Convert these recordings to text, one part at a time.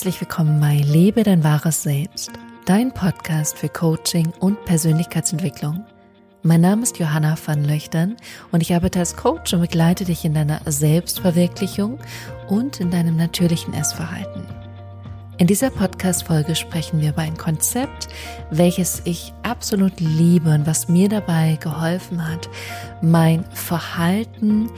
Herzlich willkommen bei Lebe dein wahres Selbst, dein Podcast für Coaching und Persönlichkeitsentwicklung. Mein Name ist Johanna van Löchtern und ich arbeite als Coach und begleite dich in deiner Selbstverwirklichung und in deinem natürlichen Essverhalten. In dieser Podcast-Folge sprechen wir über ein Konzept, welches ich absolut liebe und was mir dabei geholfen hat, mein Verhalten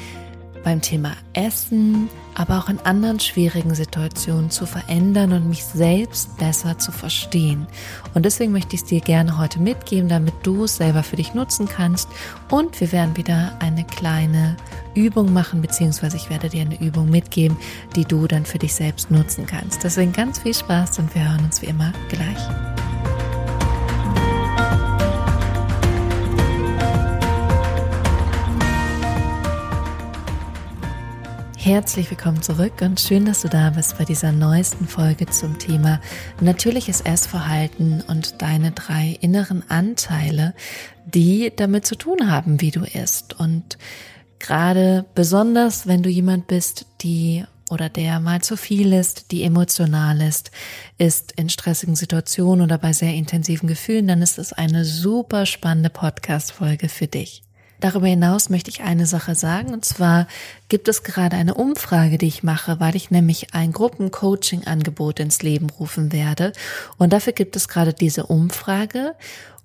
beim Thema Essen, aber auch in anderen schwierigen Situationen zu verändern und mich selbst besser zu verstehen. Und deswegen möchte ich es dir gerne heute mitgeben, damit du es selber für dich nutzen kannst. Und wir werden wieder eine kleine Übung machen, beziehungsweise ich werde dir eine Übung mitgeben, die du dann für dich selbst nutzen kannst. Deswegen ganz viel Spaß und wir hören uns wie immer gleich. Herzlich willkommen zurück und schön, dass du da bist bei dieser neuesten Folge zum Thema natürliches Essverhalten und deine drei inneren Anteile, die damit zu tun haben, wie du isst. Und gerade besonders, wenn du jemand bist, die oder der mal zu viel ist, die emotional ist, ist in stressigen Situationen oder bei sehr intensiven Gefühlen, dann ist es eine super spannende Podcast-Folge für dich. Darüber hinaus möchte ich eine Sache sagen, und zwar gibt es gerade eine Umfrage, die ich mache, weil ich nämlich ein Gruppencoaching-Angebot ins Leben rufen werde. Und dafür gibt es gerade diese Umfrage.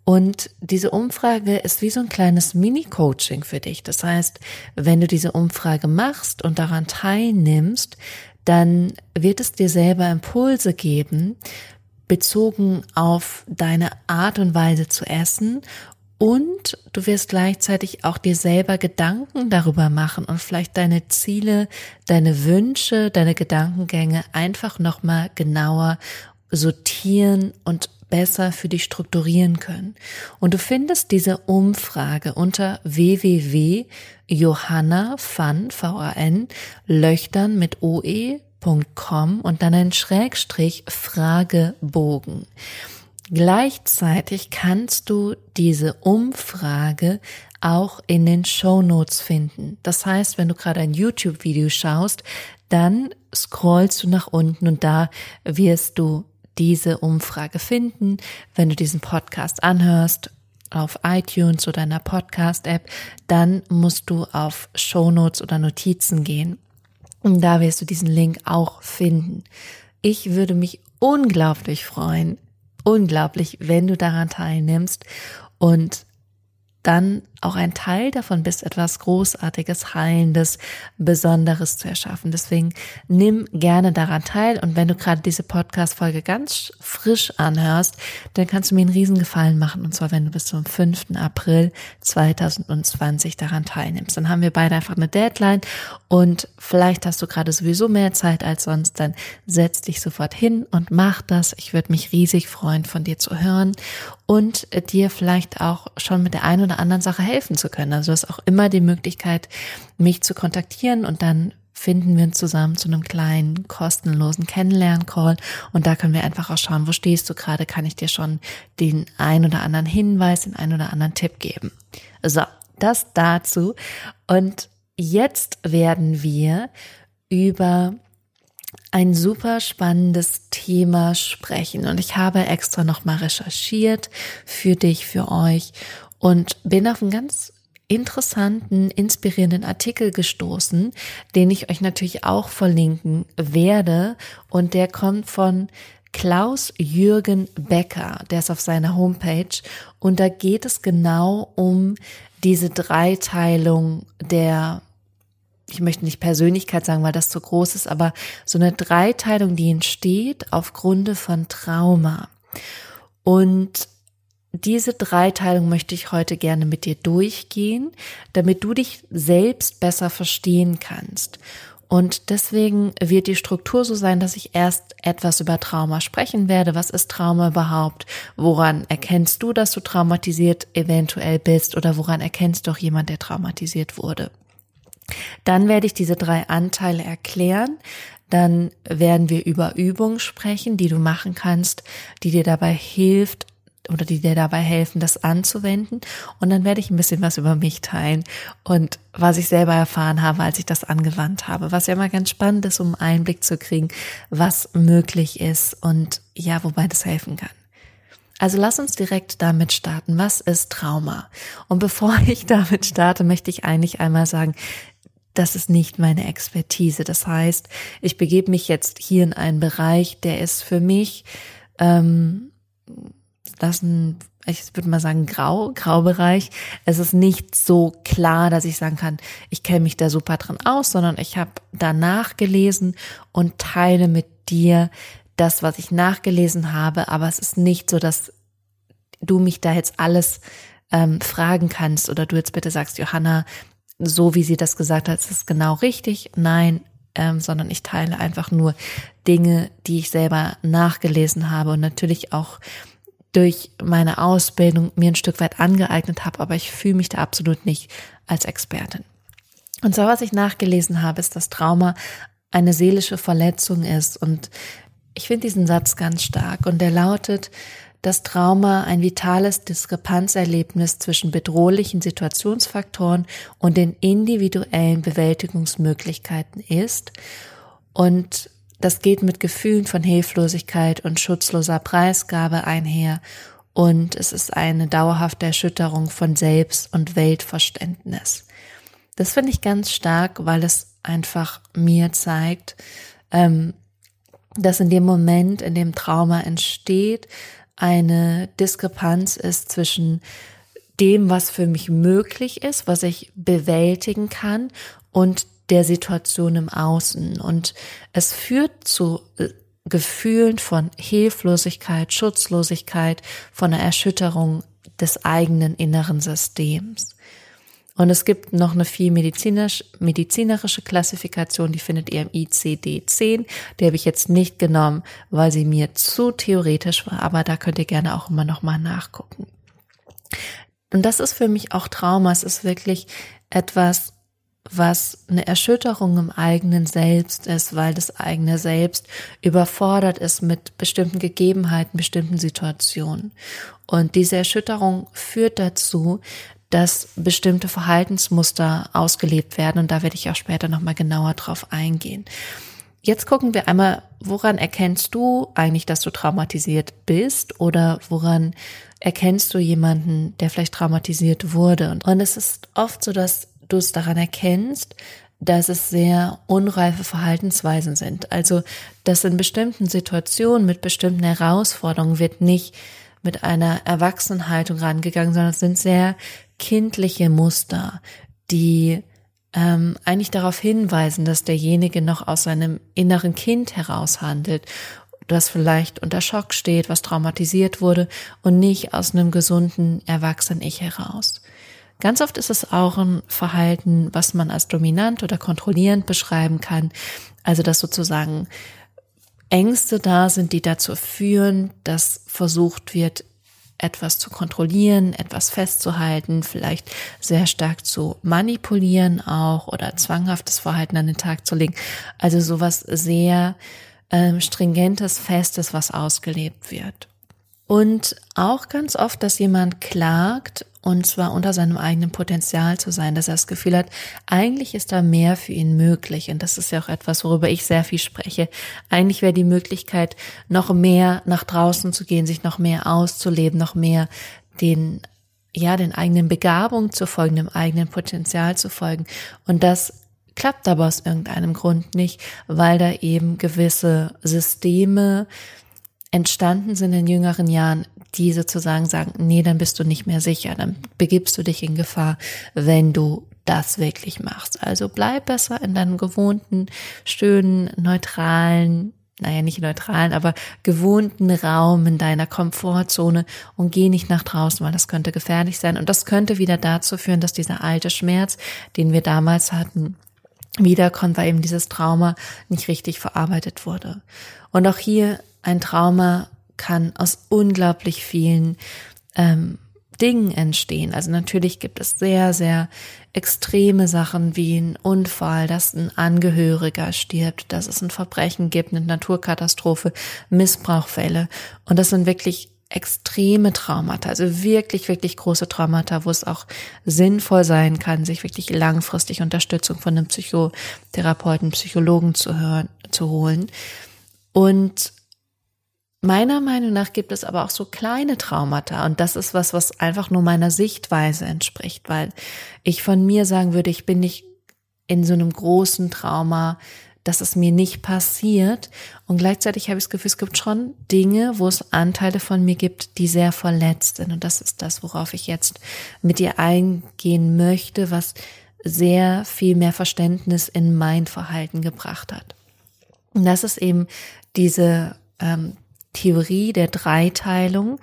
Und diese Umfrage ist wie so ein kleines Mini-Coaching für dich. Das heißt, wenn du diese Umfrage machst und daran teilnimmst, dann wird es dir selber Impulse geben, bezogen auf deine Art und Weise zu essen und du wirst gleichzeitig auch dir selber Gedanken darüber machen und vielleicht deine Ziele, deine Wünsche, deine Gedankengänge einfach nochmal genauer sortieren und besser für dich strukturieren können. Und du findest diese Umfrage unter www.johanna van, V-A-N, Löchtern mit oe.com und dann ein Schrägstrich Fragebogen. Gleichzeitig kannst du diese Umfrage auch in den Show Notes finden. Das heißt, wenn du gerade ein YouTube-Video schaust, dann scrollst du nach unten und da wirst du diese Umfrage finden. Wenn du diesen Podcast anhörst auf iTunes oder einer Podcast-App, dann musst du auf Show Notes oder Notizen gehen. Und da wirst du diesen Link auch finden. Ich würde mich unglaublich freuen, unglaublich, wenn du daran teilnimmst. Und dann auch ein Teil davon bist, etwas Großartiges, Heilendes, Besonderes zu erschaffen. Deswegen nimm gerne daran teil. Und wenn du gerade diese Podcast-Folge ganz frisch anhörst, dann kannst du mir einen Riesengefallen machen. Und zwar, wenn du bis zum 5. April 2020 daran teilnimmst. Dann haben wir beide einfach eine Deadline. Und vielleicht hast du gerade sowieso mehr Zeit als sonst. Dann setz dich sofort hin und mach das. Ich würde mich riesig freuen, von dir zu hören und dir vielleicht auch schon mit der einen oder anderen Sache helfen zu können. Also du hast auch immer die Möglichkeit, mich zu kontaktieren und dann finden wir uns zusammen zu einem kleinen kostenlosen Kennenlern-Call. Und da können wir einfach auch schauen, wo stehst du gerade, kann ich dir schon den ein oder anderen Hinweis, den ein oder anderen Tipp geben. So, das dazu. Und jetzt werden wir über ein super spannendes Thema sprechen. Und ich habe extra nochmal recherchiert für dich, für euch und bin auf einen ganz interessanten, inspirierenden Artikel gestoßen, den ich euch natürlich auch verlinken werde. Und der kommt von Klaus Jürgen Becker, der ist auf seiner Homepage. Und da geht es genau um diese Dreiteilung der, ich möchte nicht Persönlichkeit sagen, weil das zu groß ist, aber so eine Dreiteilung, die entsteht aufgrund von Trauma. Und diese Dreiteilung möchte ich heute gerne mit dir durchgehen, damit du dich selbst besser verstehen kannst. Und deswegen wird die Struktur so sein, dass ich erst etwas über Trauma sprechen werde. Was ist Trauma überhaupt? Woran erkennst du, dass du traumatisiert eventuell bist? Oder woran erkennst du auch jemand, der traumatisiert wurde? Dann werde ich diese drei Anteile erklären. Dann werden wir über Übungen sprechen, die du machen kannst, die dir dabei hilft, oder die dir dabei helfen, das anzuwenden. Und dann werde ich ein bisschen was über mich teilen und was ich selber erfahren habe, als ich das angewandt habe. Was ja immer ganz spannend ist, um einen Einblick zu kriegen, was möglich ist und ja, wobei das helfen kann. Also lass uns direkt damit starten. Was ist Trauma? Und bevor ich damit starte, möchte ich eigentlich einmal sagen, das ist nicht meine Expertise. Das heißt, ich begebe mich jetzt hier in einen Bereich, der ist für mich, ähm, das ein, ich würde mal sagen, grau, Graubereich. Es ist nicht so klar, dass ich sagen kann, ich kenne mich da super drin aus, sondern ich habe danach gelesen und teile mit dir das, was ich nachgelesen habe, aber es ist nicht so, dass du mich da jetzt alles ähm, fragen kannst oder du jetzt bitte sagst, Johanna, so wie sie das gesagt hat, ist es genau richtig. Nein, ähm, sondern ich teile einfach nur Dinge, die ich selber nachgelesen habe und natürlich auch durch meine Ausbildung mir ein Stück weit angeeignet habe, aber ich fühle mich da absolut nicht als Expertin. Und zwar, was ich nachgelesen habe, ist, dass Trauma eine seelische Verletzung ist. Und ich finde diesen Satz ganz stark. Und der lautet, dass Trauma ein vitales Diskrepanzerlebnis zwischen bedrohlichen Situationsfaktoren und den individuellen Bewältigungsmöglichkeiten ist. Und das geht mit Gefühlen von Hilflosigkeit und schutzloser Preisgabe einher und es ist eine dauerhafte Erschütterung von Selbst- und Weltverständnis. Das finde ich ganz stark, weil es einfach mir zeigt, ähm, dass in dem Moment, in dem Trauma entsteht, eine Diskrepanz ist zwischen dem, was für mich möglich ist, was ich bewältigen kann und der Situation im Außen. Und es führt zu äh, Gefühlen von Hilflosigkeit, Schutzlosigkeit, von einer Erschütterung des eigenen inneren Systems. Und es gibt noch eine viel medizinisch, medizinerische Klassifikation, die findet ihr im ICD-10. Die habe ich jetzt nicht genommen, weil sie mir zu theoretisch war, aber da könnt ihr gerne auch immer noch mal nachgucken. Und das ist für mich auch Trauma. Es ist wirklich etwas, was eine Erschütterung im eigenen Selbst ist, weil das eigene Selbst überfordert ist mit bestimmten Gegebenheiten, bestimmten Situationen. Und diese Erschütterung führt dazu, dass bestimmte Verhaltensmuster ausgelebt werden und da werde ich auch später nochmal genauer drauf eingehen. Jetzt gucken wir einmal, woran erkennst du eigentlich, dass du traumatisiert bist oder woran erkennst du jemanden, der vielleicht traumatisiert wurde? Und es ist oft so, dass du es daran erkennst, dass es sehr unreife Verhaltensweisen sind. Also, dass in bestimmten Situationen mit bestimmten Herausforderungen wird nicht mit einer Erwachsenenhaltung rangegangen, sondern es sind sehr kindliche Muster, die ähm, eigentlich darauf hinweisen, dass derjenige noch aus seinem inneren Kind heraus handelt, das vielleicht unter Schock steht, was traumatisiert wurde und nicht aus einem gesunden Erwachsenen-Ich heraus. Ganz oft ist es auch ein Verhalten, was man als dominant oder kontrollierend beschreiben kann. Also, dass sozusagen Ängste da sind, die dazu führen, dass versucht wird, etwas zu kontrollieren, etwas festzuhalten, vielleicht sehr stark zu manipulieren auch oder zwanghaftes Verhalten an den Tag zu legen. Also sowas sehr ähm, stringentes, festes, was ausgelebt wird. Und auch ganz oft, dass jemand klagt und zwar unter seinem eigenen Potenzial zu sein, dass er das Gefühl hat, eigentlich ist da mehr für ihn möglich. Und das ist ja auch etwas, worüber ich sehr viel spreche. Eigentlich wäre die Möglichkeit, noch mehr nach draußen zu gehen, sich noch mehr auszuleben, noch mehr den ja, den eigenen Begabungen zu folgen, dem eigenen Potenzial zu folgen. Und das klappt aber aus irgendeinem Grund nicht, weil da eben gewisse Systeme entstanden sind in jüngeren Jahren, die sozusagen sagen, nee, dann bist du nicht mehr sicher, dann begibst du dich in Gefahr, wenn du das wirklich machst. Also bleib besser in deinem gewohnten, schönen, neutralen, naja, nicht neutralen, aber gewohnten Raum in deiner Komfortzone und geh nicht nach draußen, weil das könnte gefährlich sein. Und das könnte wieder dazu führen, dass dieser alte Schmerz, den wir damals hatten, wiederkommt, weil eben dieses Trauma nicht richtig verarbeitet wurde. Und auch hier ein Trauma kann aus unglaublich vielen ähm, Dingen entstehen. Also natürlich gibt es sehr, sehr extreme Sachen wie ein Unfall, dass ein Angehöriger stirbt, dass es ein Verbrechen gibt, eine Naturkatastrophe, Missbrauchfälle. Und das sind wirklich extreme Traumata, also wirklich, wirklich große Traumata, wo es auch sinnvoll sein kann, sich wirklich langfristig Unterstützung von einem Psychotherapeuten, Psychologen zu hören, zu holen. Und meiner Meinung nach gibt es aber auch so kleine Traumata und das ist was, was einfach nur meiner Sichtweise entspricht, weil ich von mir sagen würde, ich bin nicht in so einem großen Trauma dass es mir nicht passiert. Und gleichzeitig habe ich das Gefühl, es gibt schon Dinge, wo es Anteile von mir gibt, die sehr verletzt sind. Und das ist das, worauf ich jetzt mit dir eingehen möchte, was sehr viel mehr Verständnis in mein Verhalten gebracht hat. Und das ist eben diese ähm, Theorie der Dreiteilung,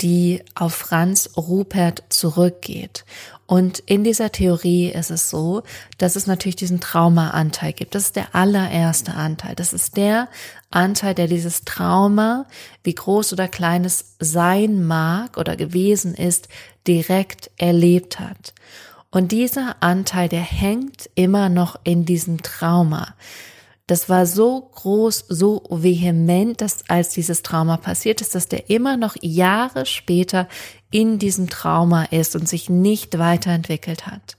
die auf Franz Rupert zurückgeht. Und in dieser Theorie ist es so, dass es natürlich diesen Traumaanteil gibt. Das ist der allererste Anteil. Das ist der Anteil, der dieses Trauma, wie groß oder klein es sein mag oder gewesen ist, direkt erlebt hat. Und dieser Anteil, der hängt immer noch in diesem Trauma. Das war so groß, so vehement, dass als dieses Trauma passiert ist, dass der immer noch Jahre später in diesem Trauma ist und sich nicht weiterentwickelt hat.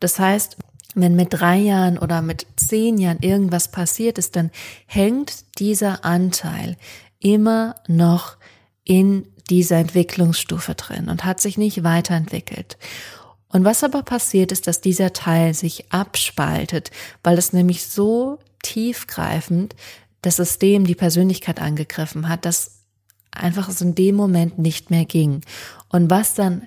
Das heißt, wenn mit drei Jahren oder mit zehn Jahren irgendwas passiert ist, dann hängt dieser Anteil immer noch in dieser Entwicklungsstufe drin und hat sich nicht weiterentwickelt. Und was aber passiert ist, dass dieser Teil sich abspaltet, weil es nämlich so tiefgreifend das System, die Persönlichkeit angegriffen hat, dass einfach es in dem Moment nicht mehr ging. Und was dann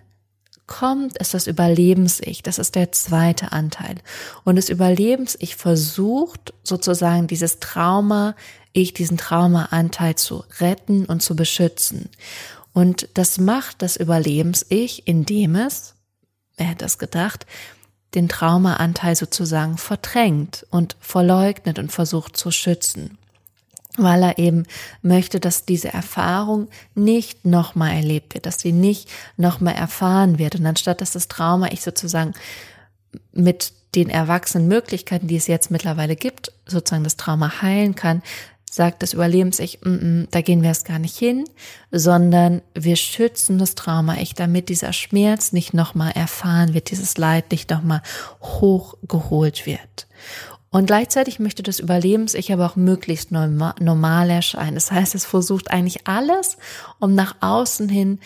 kommt, ist das Überlebens-Ich. Das ist der zweite Anteil. Und das Überlebens-Ich versucht sozusagen dieses Trauma, ich diesen Trauma-Anteil zu retten und zu beschützen. Und das macht das Überlebens-Ich, indem es, wer hätte das gedacht, den Traumaanteil sozusagen verdrängt und verleugnet und versucht zu schützen, weil er eben möchte, dass diese Erfahrung nicht nochmal erlebt wird, dass sie nicht nochmal erfahren wird. Und anstatt dass das Trauma ich sozusagen mit den erwachsenen Möglichkeiten, die es jetzt mittlerweile gibt, sozusagen das Trauma heilen kann, sagt das Überlebens-Ich, mm -mm, da gehen wir erst gar nicht hin, sondern wir schützen das Trauma-Ich, damit dieser Schmerz nicht nochmal erfahren wird, dieses Leid nicht nochmal hochgeholt wird. Und gleichzeitig möchte das Überlebens-Ich aber auch möglichst normal erscheinen. Das heißt, es versucht eigentlich alles, um nach außen hin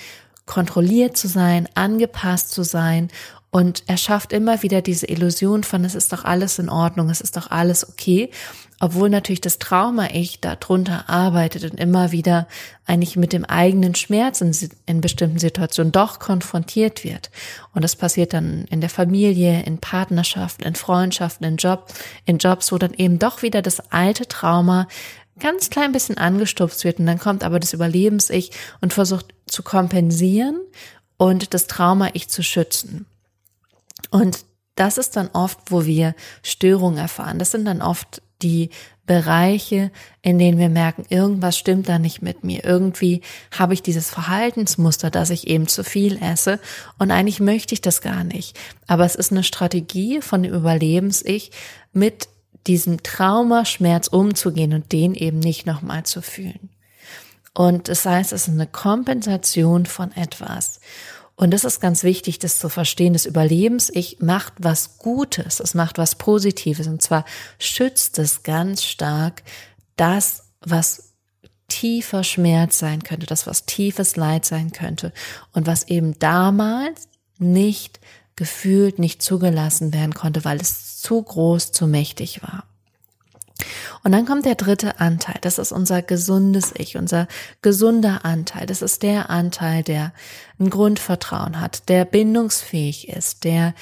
kontrolliert zu sein, angepasst zu sein und er schafft immer wieder diese Illusion von, es ist doch alles in Ordnung, es ist doch alles okay obwohl natürlich das Trauma-Ich darunter arbeitet und immer wieder eigentlich mit dem eigenen Schmerz in, in, bestimmten Situationen doch konfrontiert wird. Und das passiert dann in der Familie, in Partnerschaften, in Freundschaften, in Job, in Jobs, wo dann eben doch wieder das alte Trauma ganz klein bisschen angestupst wird und dann kommt aber das Überlebens-Ich und versucht zu kompensieren und das Trauma-Ich zu schützen. Und das ist dann oft, wo wir Störungen erfahren. Das sind dann oft die Bereiche, in denen wir merken, irgendwas stimmt da nicht mit mir. Irgendwie habe ich dieses Verhaltensmuster, dass ich eben zu viel esse und eigentlich möchte ich das gar nicht. Aber es ist eine Strategie von dem Überlebens-Ich, mit diesem Traumaschmerz umzugehen und den eben nicht nochmal zu fühlen. Und das heißt, es ist eine Kompensation von etwas. Und das ist ganz wichtig, das zu verstehen. Das Überlebens-Ich macht was Gutes, es macht was Positives. Und zwar schützt es ganz stark das, was tiefer Schmerz sein könnte, das, was tiefes Leid sein könnte und was eben damals nicht gefühlt, nicht zugelassen werden konnte, weil es zu groß, zu mächtig war. Und dann kommt der dritte Anteil. Das ist unser gesundes Ich, unser gesunder Anteil. Das ist der Anteil, der ein Grundvertrauen hat, der bindungsfähig ist, der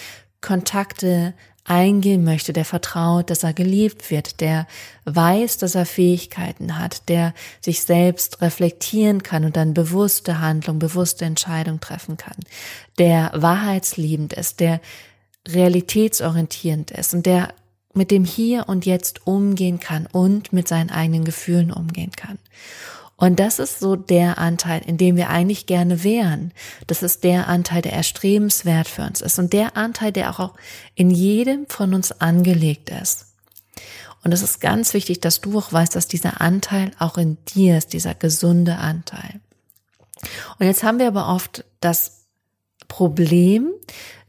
Kontakte eingehen möchte, der vertraut, dass er geliebt wird, der weiß, dass er Fähigkeiten hat, der sich selbst reflektieren kann und dann bewusste Handlung, bewusste Entscheidung treffen kann, der wahrheitsliebend ist, der realitätsorientierend ist und der mit dem Hier und Jetzt umgehen kann und mit seinen eigenen Gefühlen umgehen kann. Und das ist so der Anteil, in dem wir eigentlich gerne wären. Das ist der Anteil, der erstrebenswert für uns ist und der Anteil, der auch in jedem von uns angelegt ist. Und es ist ganz wichtig, dass du auch weißt, dass dieser Anteil auch in dir ist, dieser gesunde Anteil. Und jetzt haben wir aber oft das Problem,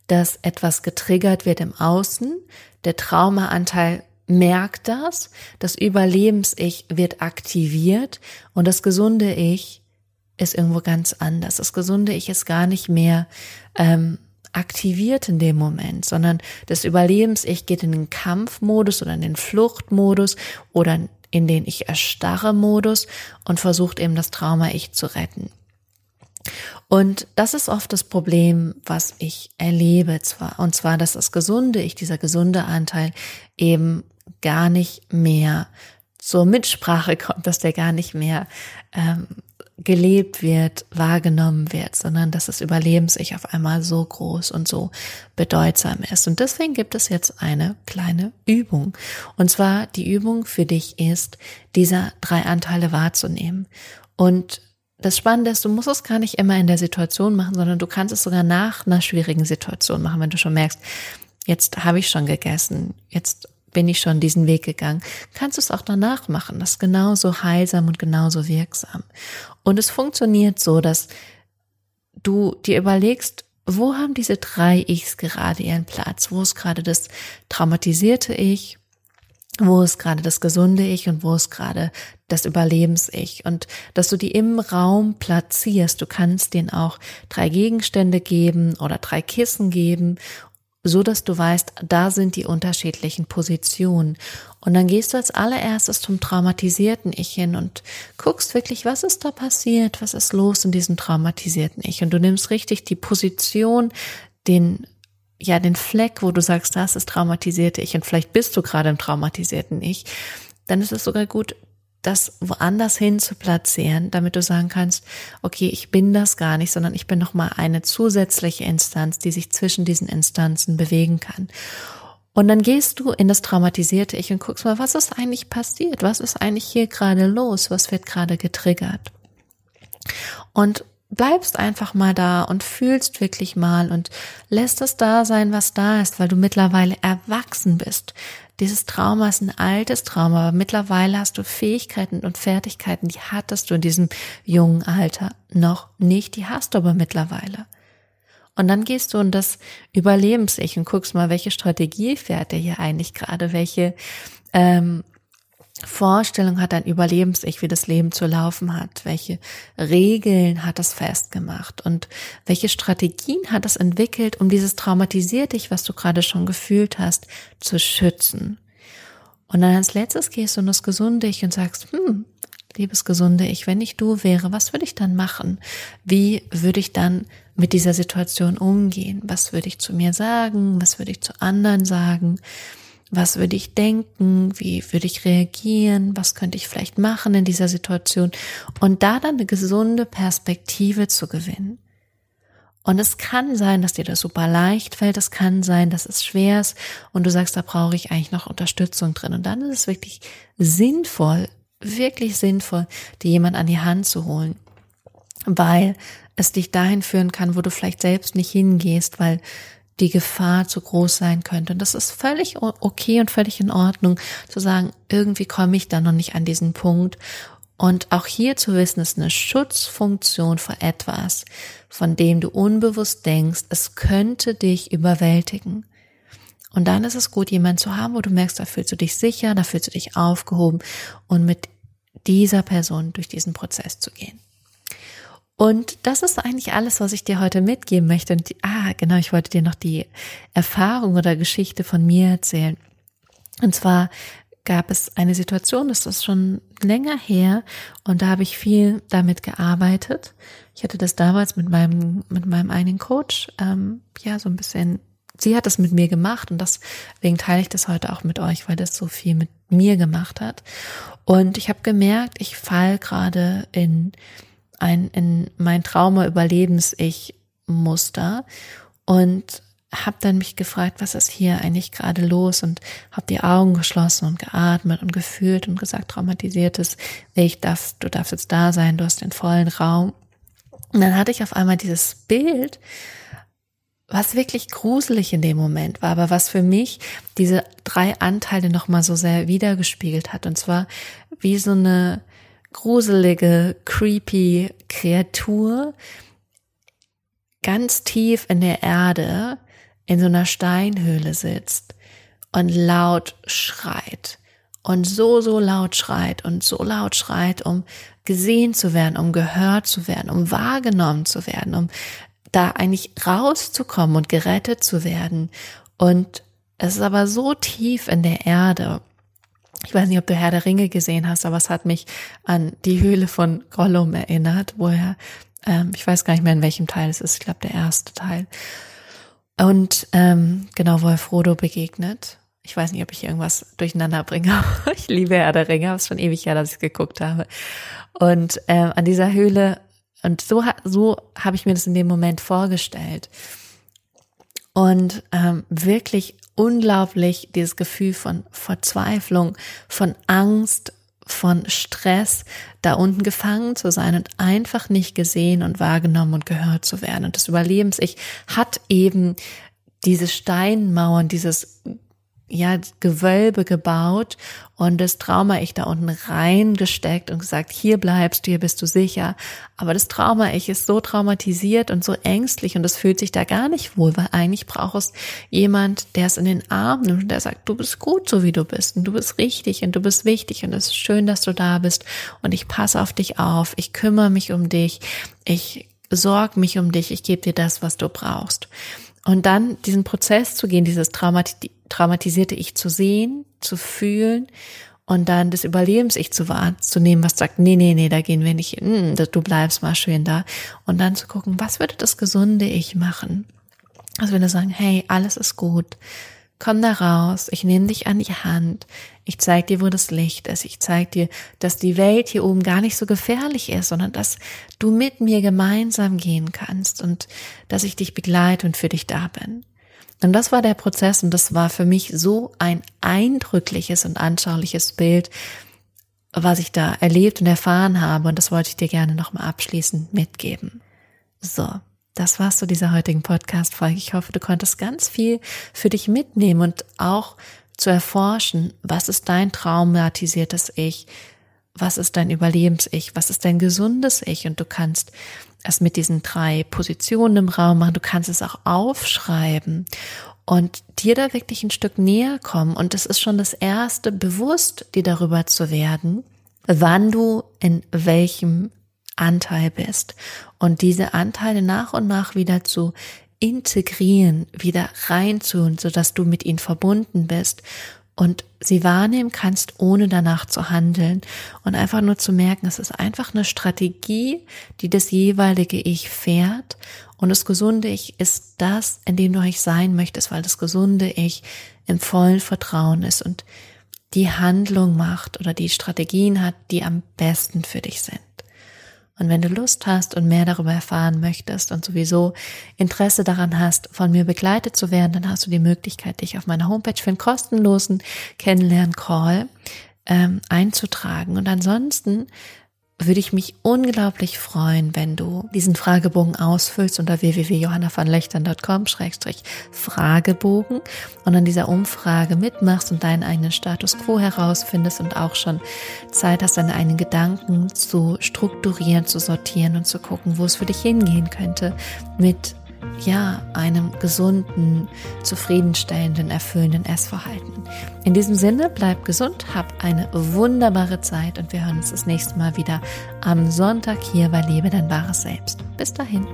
dass etwas getriggert wird im Außen, der Traumaanteil merkt das, das Überlebens-Ich wird aktiviert und das gesunde Ich ist irgendwo ganz anders. Das gesunde Ich ist gar nicht mehr ähm, aktiviert in dem Moment, sondern das Überlebens-Ich geht in den Kampfmodus oder in den Fluchtmodus oder in den Ich erstarre Modus und versucht eben das Trauma-Ich zu retten. Und das ist oft das Problem, was ich erlebe, zwar, und zwar, dass das gesunde Ich, dieser gesunde Anteil eben gar nicht mehr zur Mitsprache kommt, dass der gar nicht mehr ähm, gelebt wird, wahrgenommen wird, sondern dass das Überlebens-Ich auf einmal so groß und so bedeutsam ist. Und deswegen gibt es jetzt eine kleine Übung. Und zwar die Übung für dich ist, dieser drei Anteile wahrzunehmen. Und das Spannende ist, du musst es gar nicht immer in der Situation machen, sondern du kannst es sogar nach einer schwierigen Situation machen, wenn du schon merkst, jetzt habe ich schon gegessen, jetzt bin ich schon diesen Weg gegangen, kannst du es auch danach machen. Das ist genauso heilsam und genauso wirksam. Und es funktioniert so, dass du dir überlegst, wo haben diese drei Ichs gerade ihren Platz? Wo ist gerade das traumatisierte Ich? Wo ist gerade das gesunde Ich und wo ist gerade das Überlebens-Ich? Und dass du die im Raum platzierst. Du kannst denen auch drei Gegenstände geben oder drei Kissen geben so dass du weißt, da sind die unterschiedlichen Positionen. Und dann gehst du als allererstes zum traumatisierten Ich hin und guckst wirklich, was ist da passiert, was ist los in diesem traumatisierten Ich. Und du nimmst richtig die Position, den, ja, den Fleck, wo du sagst, das ist traumatisierte Ich und vielleicht bist du gerade im traumatisierten Ich. Dann ist es sogar gut, das woanders hin zu platzieren, damit du sagen kannst, okay, ich bin das gar nicht, sondern ich bin noch mal eine zusätzliche Instanz, die sich zwischen diesen Instanzen bewegen kann. Und dann gehst du in das traumatisierte Ich und guckst mal, was ist eigentlich passiert? Was ist eigentlich hier gerade los? Was wird gerade getriggert? Und bleibst einfach mal da und fühlst wirklich mal und lässt es da sein, was da ist, weil du mittlerweile erwachsen bist. Dieses Trauma ist ein altes Trauma, aber mittlerweile hast du Fähigkeiten und Fertigkeiten, die hattest du in diesem jungen Alter noch nicht, die hast du aber mittlerweile. Und dann gehst du in das Überlebens-Ich und guckst mal, welche Strategie fährt der hier eigentlich gerade, welche ähm, Vorstellung hat ein Überlebens-Ich, wie das Leben zu laufen hat? Welche Regeln hat es festgemacht? Und welche Strategien hat es entwickelt, um dieses traumatisiert dich, was du gerade schon gefühlt hast, zu schützen? Und dann als letztes gehst du in das gesunde Ich und sagst, hm, liebes gesunde Ich, wenn ich du wäre, was würde ich dann machen? Wie würde ich dann mit dieser Situation umgehen? Was würde ich zu mir sagen? Was würde ich zu anderen sagen? Was würde ich denken, wie würde ich reagieren, was könnte ich vielleicht machen in dieser Situation und da dann eine gesunde Perspektive zu gewinnen. Und es kann sein, dass dir das super leicht fällt, es kann sein, dass es schwer ist und du sagst, da brauche ich eigentlich noch Unterstützung drin. Und dann ist es wirklich sinnvoll, wirklich sinnvoll, dir jemand an die Hand zu holen, weil es dich dahin führen kann, wo du vielleicht selbst nicht hingehst, weil die Gefahr zu groß sein könnte. Und das ist völlig okay und völlig in Ordnung zu sagen, irgendwie komme ich da noch nicht an diesen Punkt. Und auch hier zu wissen, ist eine Schutzfunktion vor etwas, von dem du unbewusst denkst, es könnte dich überwältigen. Und dann ist es gut, jemanden zu haben, wo du merkst, da fühlst du dich sicher, da fühlst du dich aufgehoben und mit dieser Person durch diesen Prozess zu gehen. Und das ist eigentlich alles, was ich dir heute mitgeben möchte. Und ah, genau, ich wollte dir noch die Erfahrung oder Geschichte von mir erzählen. Und zwar gab es eine Situation, das ist schon länger her, und da habe ich viel damit gearbeitet. Ich hatte das damals mit meinem mit meinem einen Coach, ähm, ja, so ein bisschen. Sie hat das mit mir gemacht und deswegen teile ich das heute auch mit euch, weil das so viel mit mir gemacht hat. Und ich habe gemerkt, ich fall gerade in ein in mein Trauma Überlebens-Ich Muster und habe dann mich gefragt, was ist hier eigentlich gerade los und habe die Augen geschlossen und geatmet und gefühlt und gesagt, traumatisiertes, ich darf, du darfst jetzt da sein, du hast den vollen Raum. Und dann hatte ich auf einmal dieses Bild, was wirklich gruselig in dem Moment war, aber was für mich diese drei Anteile nochmal so sehr wiedergespiegelt hat. Und zwar wie so eine gruselige, creepy Kreatur ganz tief in der Erde in so einer Steinhöhle sitzt und laut schreit und so, so laut schreit und so laut schreit, um gesehen zu werden, um gehört zu werden, um wahrgenommen zu werden, um da eigentlich rauszukommen und gerettet zu werden. Und es ist aber so tief in der Erde. Ich weiß nicht, ob du Herr der Ringe gesehen hast, aber es hat mich an die Höhle von Gollum erinnert, wo er, ähm, ich weiß gar nicht mehr in welchem Teil es ist, ich glaube der erste Teil. Und ähm, genau, wo er Frodo begegnet. Ich weiß nicht, ob ich irgendwas durcheinander bringe. ich liebe Herr der Ringe, es ist schon ewig her, dass ich geguckt habe. Und äh, an dieser Höhle, und so, so habe ich mir das in dem Moment vorgestellt. Und ähm, wirklich unglaublich dieses Gefühl von Verzweiflung, von Angst, von Stress, da unten gefangen zu sein und einfach nicht gesehen und wahrgenommen und gehört zu werden. Und das Überlebens-Ich hat eben diese Steinmauern, dieses ja, Gewölbe gebaut und das Trauma-Ich da unten reingesteckt und gesagt, hier bleibst du, hier bist du sicher. Aber das Trauma-Ich ist so traumatisiert und so ängstlich und es fühlt sich da gar nicht wohl, weil eigentlich braucht es jemand, der es in den Arm nimmt und der sagt, du bist gut, so wie du bist und du bist richtig und du bist wichtig und es ist schön, dass du da bist und ich passe auf dich auf, ich kümmere mich um dich, ich sorg mich um dich, ich gebe dir das, was du brauchst. Und dann diesen Prozess zu gehen, dieses Traumat traumatisierte Ich zu sehen, zu fühlen und dann das Überlebens-Ich zu wahrzunehmen, was sagt, nee, nee, nee, da gehen wir nicht hin, du bleibst mal schön da. Und dann zu gucken, was würde das gesunde Ich machen? Also wenn wir sagen, hey, alles ist gut, komm da raus, ich nehme dich an die Hand, ich zeig dir, wo das Licht ist, ich zeig dir, dass die Welt hier oben gar nicht so gefährlich ist, sondern dass du mit mir gemeinsam gehen kannst und dass ich dich begleite und für dich da bin. Und das war der Prozess und das war für mich so ein eindrückliches und anschauliches Bild, was ich da erlebt und erfahren habe und das wollte ich dir gerne nochmal abschließend mitgeben. So, das war's zu dieser heutigen Podcast-Folge. Ich hoffe, du konntest ganz viel für dich mitnehmen und auch zu erforschen, was ist dein traumatisiertes Ich, was ist dein Überlebens-Ich, was ist dein gesundes Ich? Und du kannst es mit diesen drei Positionen im Raum machen, du kannst es auch aufschreiben und dir da wirklich ein Stück näher kommen. Und es ist schon das erste, bewusst dir darüber zu werden, wann du in welchem Anteil bist. Und diese Anteile nach und nach wieder zu integrieren, wieder reinzuholen, sodass du mit ihnen verbunden bist und sie wahrnehmen kannst, ohne danach zu handeln. Und einfach nur zu merken, es ist einfach eine Strategie, die das jeweilige Ich fährt. Und das gesunde Ich ist das, in dem du euch sein möchtest, weil das gesunde Ich im vollen Vertrauen ist und die Handlung macht oder die Strategien hat, die am besten für dich sind. Und wenn du Lust hast und mehr darüber erfahren möchtest und sowieso Interesse daran hast, von mir begleitet zu werden, dann hast du die Möglichkeit, dich auf meiner Homepage für einen kostenlosen Kennenlern-Call ähm, einzutragen. Und ansonsten würde ich mich unglaublich freuen, wenn du diesen Fragebogen ausfüllst unter www.johannavanlöchtern.com-fragebogen und an dieser Umfrage mitmachst und deinen eigenen Status quo herausfindest und auch schon Zeit hast, deine eigenen Gedanken zu strukturieren, zu sortieren und zu gucken, wo es für dich hingehen könnte mit ja, einem gesunden, zufriedenstellenden, erfüllenden Essverhalten. In diesem Sinne, bleib gesund, hab eine wunderbare Zeit und wir hören uns das nächste Mal wieder am Sonntag hier bei Lebe dein wahres Selbst. Bis dahin.